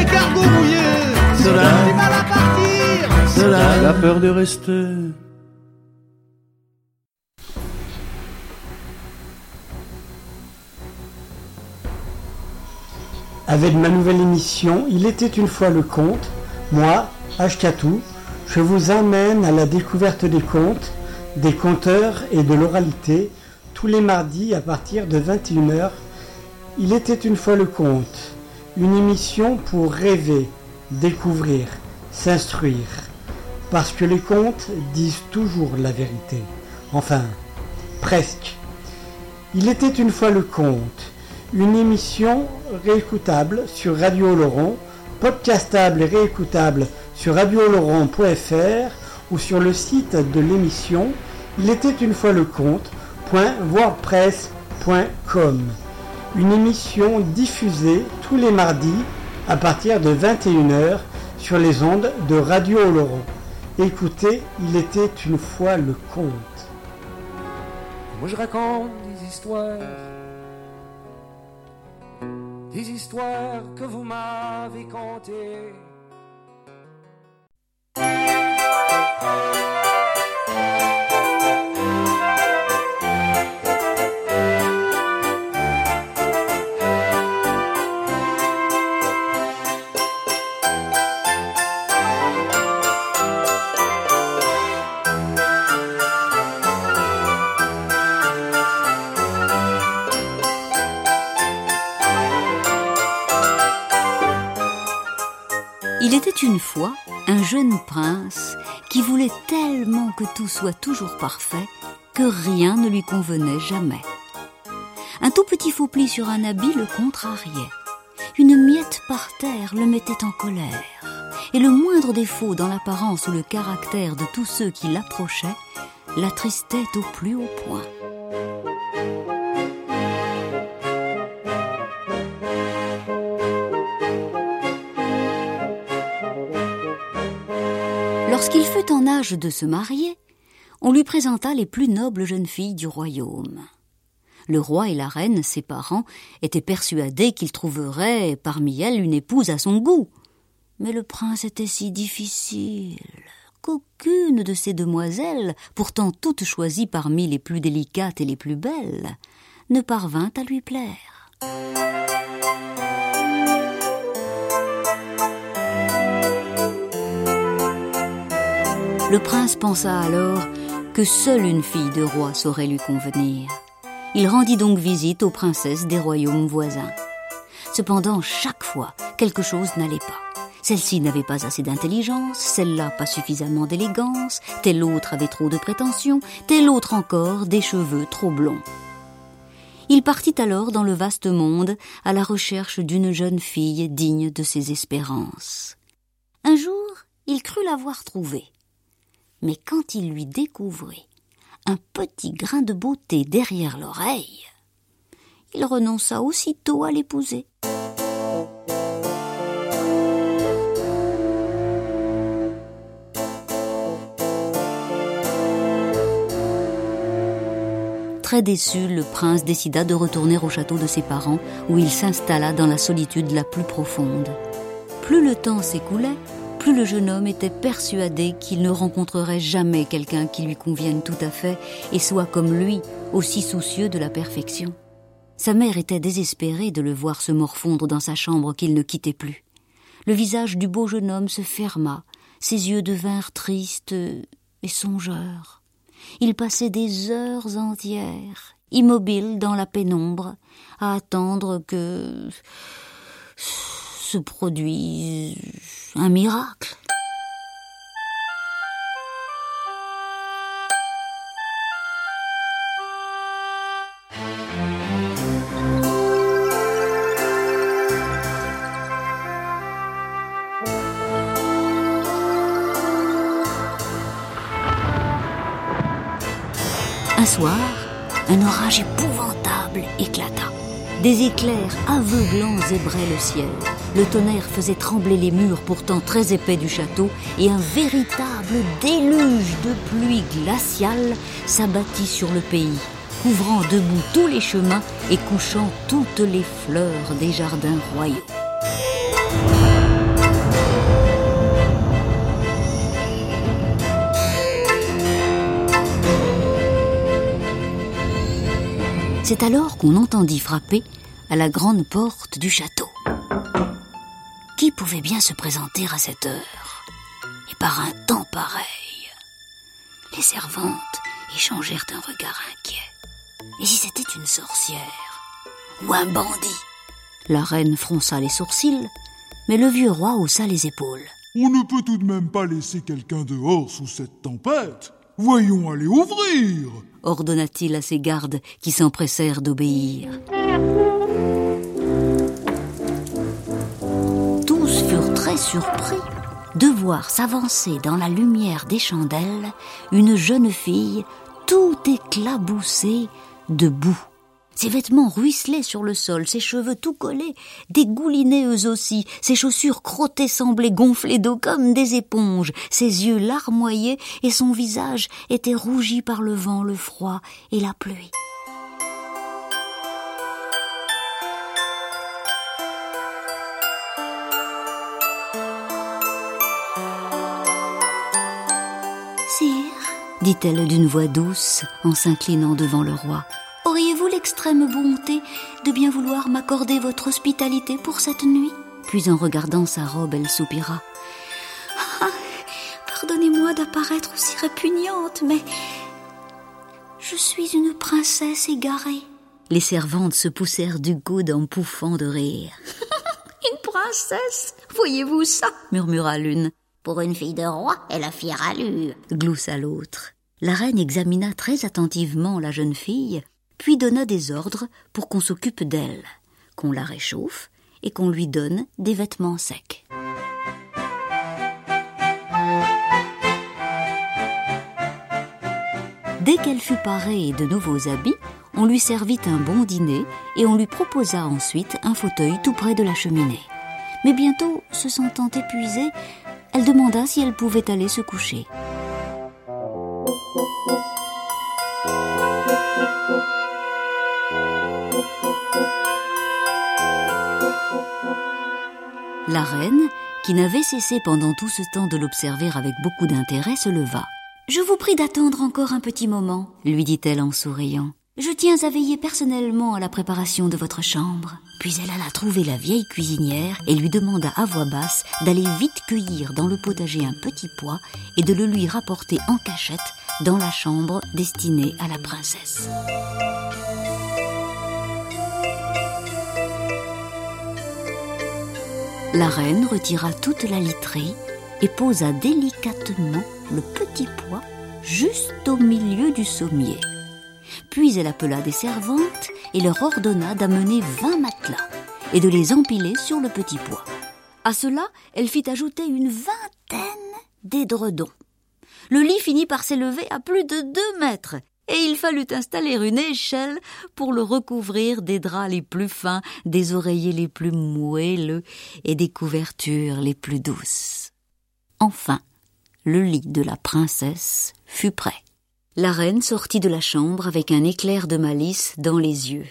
écargot rouillé, du mal à partir. la peur de rester. Avec ma nouvelle émission Il était une fois le conte, moi, Ashkatou, je vous emmène à la découverte des contes, des conteurs et de l'oralité tous les mardis à partir de 21h. Il était une fois le conte, une émission pour rêver, découvrir, s'instruire. Parce que les contes disent toujours la vérité. Enfin, presque. Il était une fois le conte, une émission réécoutable sur Radio Oloron, podcastable et réécoutable sur radiooloron.fr ou sur le site de l'émission Il était une fois le conte.wordpress.com. Une émission diffusée tous les mardis à partir de 21h sur les ondes de Radio Oloron. Écoutez, il était une fois le conte. Moi je raconte des histoires, des histoires que vous m'avez contées. Il était une fois un jeune prince qui voulait tellement que tout soit toujours parfait que rien ne lui convenait jamais. Un tout petit faux pli sur un habit le contrariait. Une miette par terre le mettait en colère, et le moindre défaut dans l'apparence ou le caractère de tous ceux qui l'approchaient l'attristait au plus haut point. En âge de se marier, on lui présenta les plus nobles jeunes filles du royaume. Le roi et la reine, ses parents, étaient persuadés qu'il trouverait parmi elles une épouse à son goût. Mais le prince était si difficile qu'aucune de ces demoiselles, pourtant toutes choisies parmi les plus délicates et les plus belles, ne parvint à lui plaire. Le prince pensa alors que seule une fille de roi saurait lui convenir. Il rendit donc visite aux princesses des royaumes voisins. Cependant, chaque fois, quelque chose n'allait pas. Celle-ci n'avait pas assez d'intelligence, celle-là pas suffisamment d'élégance, telle autre avait trop de prétentions, telle autre encore des cheveux trop blonds. Il partit alors dans le vaste monde à la recherche d'une jeune fille digne de ses espérances. Un jour, il crut l'avoir trouvée. Mais quand il lui découvrit un petit grain de beauté derrière l'oreille, il renonça aussitôt à l'épouser. Très déçu, le prince décida de retourner au château de ses parents, où il s'installa dans la solitude la plus profonde. Plus le temps s'écoulait, le jeune homme était persuadé qu'il ne rencontrerait jamais quelqu'un qui lui convienne tout à fait et soit comme lui, aussi soucieux de la perfection. Sa mère était désespérée de le voir se morfondre dans sa chambre qu'il ne quittait plus. Le visage du beau jeune homme se ferma, ses yeux devinrent tristes et songeurs. Il passait des heures entières, immobile dans la pénombre, à attendre que se produise un miracle. Un soir, un orage épouvantable éclata. Des éclairs aveuglants zébraient le ciel. Le tonnerre faisait trembler les murs pourtant très épais du château et un véritable déluge de pluie glaciale s'abattit sur le pays, couvrant debout tous les chemins et couchant toutes les fleurs des jardins royaux. C'est alors qu'on entendit frapper à la grande porte du château. Pouvait bien se présenter à cette heure et par un temps pareil Les servantes échangèrent un regard inquiet. Et si c'était une sorcière ou un bandit? La reine fronça les sourcils, mais le vieux roi haussa les épaules. On ne peut tout de même pas laisser quelqu'un dehors sous cette tempête. Voyons aller ouvrir ordonna-t-il à ses gardes qui s'empressèrent d'obéir. Très surpris de voir s'avancer dans la lumière des chandelles une jeune fille tout éclaboussée de boue. Ses vêtements ruisselaient sur le sol, ses cheveux tout collés dégoulinaient eux aussi, ses chaussures crottées semblaient gonflées d'eau comme des éponges, ses yeux larmoyaient et son visage était rougi par le vent, le froid et la pluie. Dit-elle d'une voix douce en s'inclinant devant le roi, auriez-vous l'extrême bonté de bien vouloir m'accorder votre hospitalité pour cette nuit? Puis en regardant sa robe, elle soupira. Ah, pardonnez-moi d'apparaître aussi répugnante, mais je suis une princesse égarée. Les servantes se poussèrent du coude en pouffant de rire. une princesse? Voyez-vous ça? murmura l'une. Pour une fille de roi, elle a fière allure, gloussa l'autre. La reine examina très attentivement la jeune fille, puis donna des ordres pour qu'on s'occupe d'elle, qu'on la réchauffe et qu'on lui donne des vêtements secs. Dès qu'elle fut parée de nouveaux habits, on lui servit un bon dîner et on lui proposa ensuite un fauteuil tout près de la cheminée. Mais bientôt, se sentant épuisée, elle demanda si elle pouvait aller se coucher. La reine, qui n'avait cessé pendant tout ce temps de l'observer avec beaucoup d'intérêt, se leva. Je vous prie d'attendre encore un petit moment, lui dit-elle en souriant. Je tiens à veiller personnellement à la préparation de votre chambre. Puis elle alla trouver la vieille cuisinière et lui demanda à voix basse d'aller vite cueillir dans le potager un petit pois et de le lui rapporter en cachette dans la chambre destinée à la princesse. La reine retira toute la literie et posa délicatement le petit pois juste au milieu du sommier. Puis elle appela des servantes et leur ordonna d'amener vingt matelas et de les empiler sur le petit pois. À cela, elle fit ajouter une vingtaine d'édredons. Le lit finit par s'élever à plus de deux mètres, et il fallut installer une échelle pour le recouvrir des draps les plus fins, des oreillers les plus moelleux et des couvertures les plus douces. Enfin, le lit de la princesse fut prêt. La reine sortit de la chambre avec un éclair de malice dans les yeux.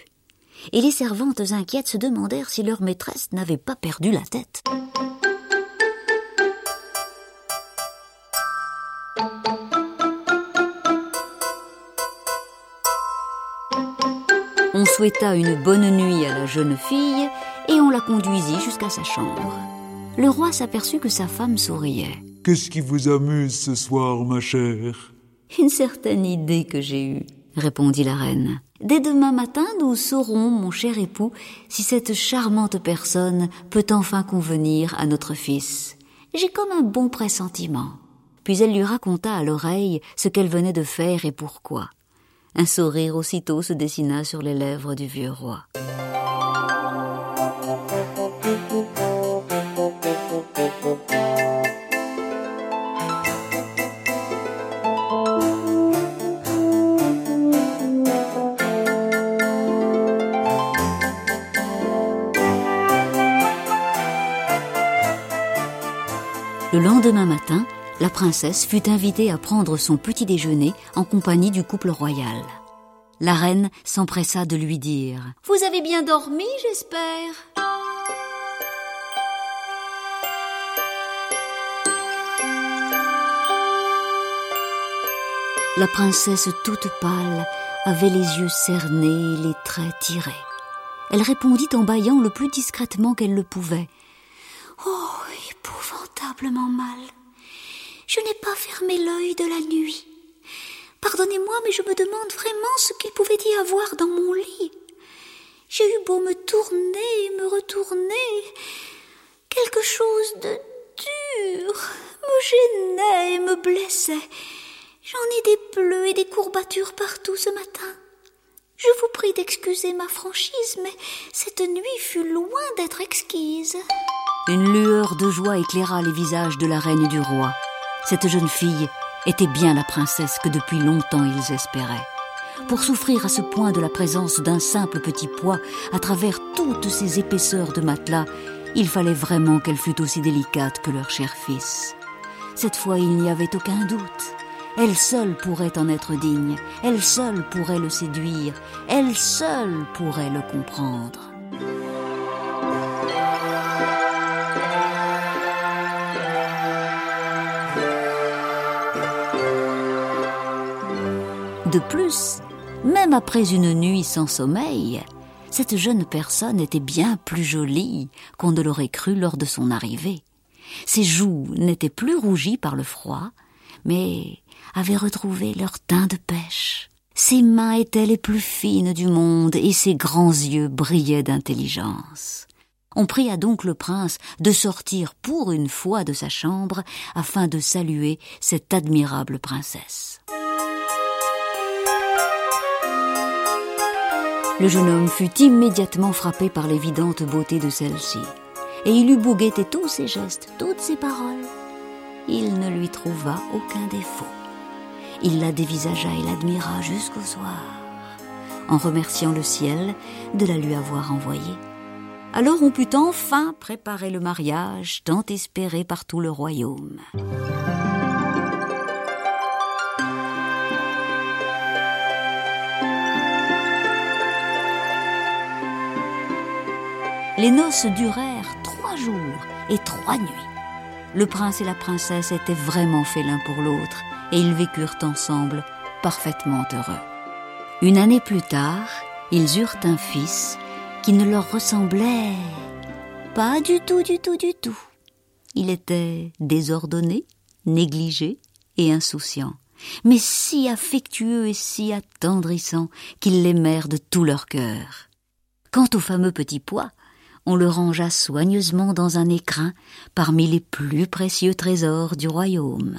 Et les servantes inquiètes se demandèrent si leur maîtresse n'avait pas perdu la tête. On souhaita une bonne nuit à la jeune fille et on la conduisit jusqu'à sa chambre. Le roi s'aperçut que sa femme souriait. Qu'est-ce qui vous amuse ce soir, ma chère? Une certaine idée que j'ai eue, répondit la reine. Dès demain matin, nous saurons, mon cher époux, si cette charmante personne peut enfin convenir à notre fils. J'ai comme un bon pressentiment. Puis elle lui raconta à l'oreille ce qu'elle venait de faire et pourquoi. Un sourire aussitôt se dessina sur les lèvres du vieux roi. Le lendemain matin, princesse fut invitée à prendre son petit déjeuner en compagnie du couple royal. La reine s'empressa de lui dire ⁇ Vous avez bien dormi, j'espère ?⁇ La princesse toute pâle avait les yeux cernés, les traits tirés. Elle répondit en bâillant le plus discrètement qu'elle le pouvait. Oh, épouvantablement mal. Je n'ai pas fermé l'œil de la nuit. Pardonnez-moi, mais je me demande vraiment ce qu'il pouvait y avoir dans mon lit. J'ai eu beau me tourner et me retourner. Quelque chose de dur me gênait et me blessait. J'en ai des bleus et des courbatures partout ce matin. Je vous prie d'excuser ma franchise, mais cette nuit fut loin d'être exquise. Une lueur de joie éclaira les visages de la reine et du roi. Cette jeune fille était bien la princesse que depuis longtemps ils espéraient. Pour souffrir à ce point de la présence d'un simple petit pois à travers toutes ces épaisseurs de matelas, il fallait vraiment qu'elle fût aussi délicate que leur cher fils. Cette fois, il n'y avait aucun doute. Elle seule pourrait en être digne, elle seule pourrait le séduire, elle seule pourrait le comprendre. De plus, même après une nuit sans sommeil, cette jeune personne était bien plus jolie qu'on ne l'aurait cru lors de son arrivée. Ses joues n'étaient plus rougies par le froid, mais avaient retrouvé leur teint de pêche. Ses mains étaient les plus fines du monde et ses grands yeux brillaient d'intelligence. On pria donc le prince de sortir pour une fois de sa chambre afin de saluer cette admirable princesse. Le jeune homme fut immédiatement frappé par l'évidente beauté de celle-ci, et il eut beau tous ses gestes, toutes ses paroles, il ne lui trouva aucun défaut. Il la dévisagea et l'admira jusqu'au soir, en remerciant le ciel de la lui avoir envoyée. Alors on put enfin préparer le mariage tant espéré par tout le royaume. Les noces durèrent trois jours et trois nuits. Le prince et la princesse étaient vraiment faits l'un pour l'autre et ils vécurent ensemble parfaitement heureux. Une année plus tard, ils eurent un fils qui ne leur ressemblait pas du tout, du tout, du tout. Il était désordonné, négligé et insouciant, mais si affectueux et si attendrissant qu'ils l'aimèrent de tout leur cœur. Quant au fameux petit pois, on le rangea soigneusement dans un écrin parmi les plus précieux trésors du royaume.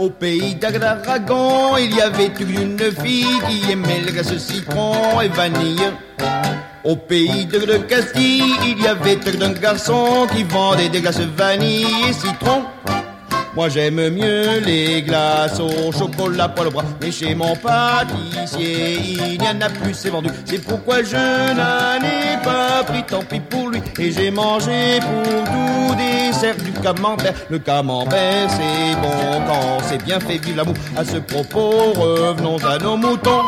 Au pays d'Aragon, il y avait une fille qui aimait le glace citron et vanille. Au pays de, de Castille, il y avait un garçon qui vendait des glaces vanille et citron. Moi j'aime mieux les glaces au chocolat pour le bras, mais chez mon pâtissier il n'y en a plus, c'est vendu. C'est pourquoi je n'en ai pas pris, tant pis pour lui. Et j'ai mangé pour tout dessert du camembert. Le camembert c'est bon quand c'est bien fait, vive l'amour. À ce propos, revenons à nos moutons.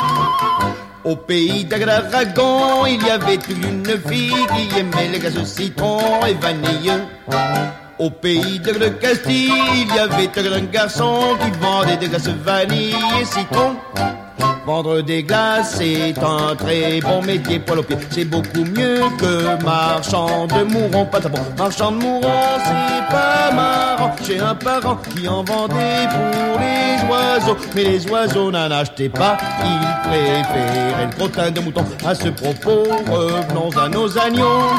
Au pays d'Aragon, il y avait une fille qui aimait les glaces citron et vanille. Au pays de le Castille, il y avait un garçon qui vendait des glaces vanille et citron. Vendre des glaces, c'est un très bon métier pour le pied. C'est beaucoup mieux que marchand de mourons, pas bon. Marchand de mourons, c'est pas marrant. J'ai un parent qui en vendait pour les oiseaux. Mais les oiseaux n'en achetaient pas. Ils préféraient le crottin de mouton. À ce propos, revenons à nos agneaux.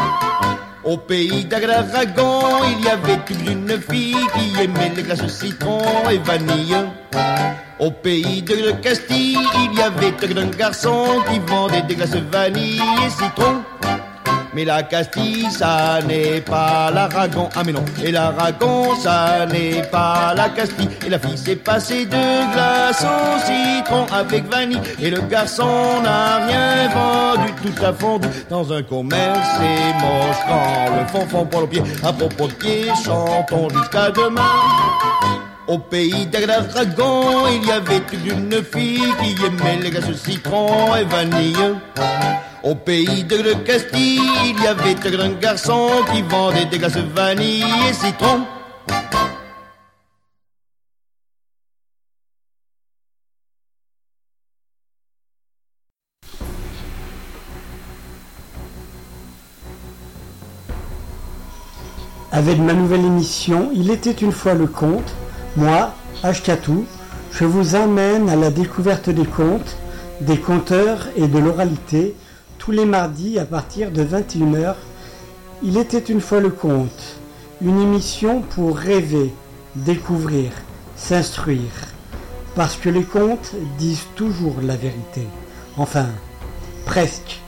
Au pays d'Aragon, il y avait une fille qui aimait les glaces citron et vanille. Au pays de Castille, il y avait un garçon qui vendait des glaces vanille et citron. Mais la Castille, ça n'est pas l'Aragon. Ah mais non, et l'Aragon, ça n'est pas la Castille. Et la fille s'est passée de glace au citron avec vanille. Et le garçon n'a rien vendu, tout a fondu dans un commerce. C'est moche quand le fond fond pour le pied. À propos de pied, chantons jusqu'à demain. Au pays des dragons, il y avait une fille qui aimait les glaces citron et vanille. Au pays de Castille, il y avait un garçon qui vendait des glaces vanille et citron. Avec ma nouvelle émission Il était une fois le conte, moi, Ashkatou, je vous emmène à la découverte des contes, des conteurs et de l'oralité tous les mardis à partir de 21h. Il était une fois le conte, une émission pour rêver, découvrir, s'instruire. Parce que les contes disent toujours la vérité. Enfin, presque.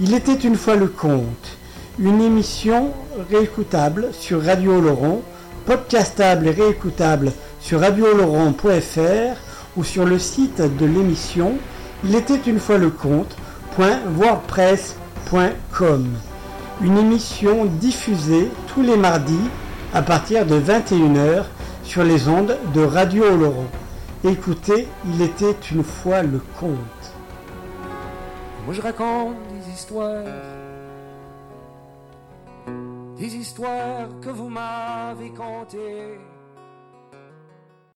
Il était une fois le conte, une émission réécoutable sur Radio Laurent, podcastable et réécoutable sur radiooloron.fr ou sur le site de l'émission Il était une fois le conte.wordpress.com. Une émission diffusée tous les mardis à partir de 21h sur les ondes de Radio Oloron. Écoutez, il était une fois le conte. Moi je raconte des histoires, des histoires que vous m'avez contées.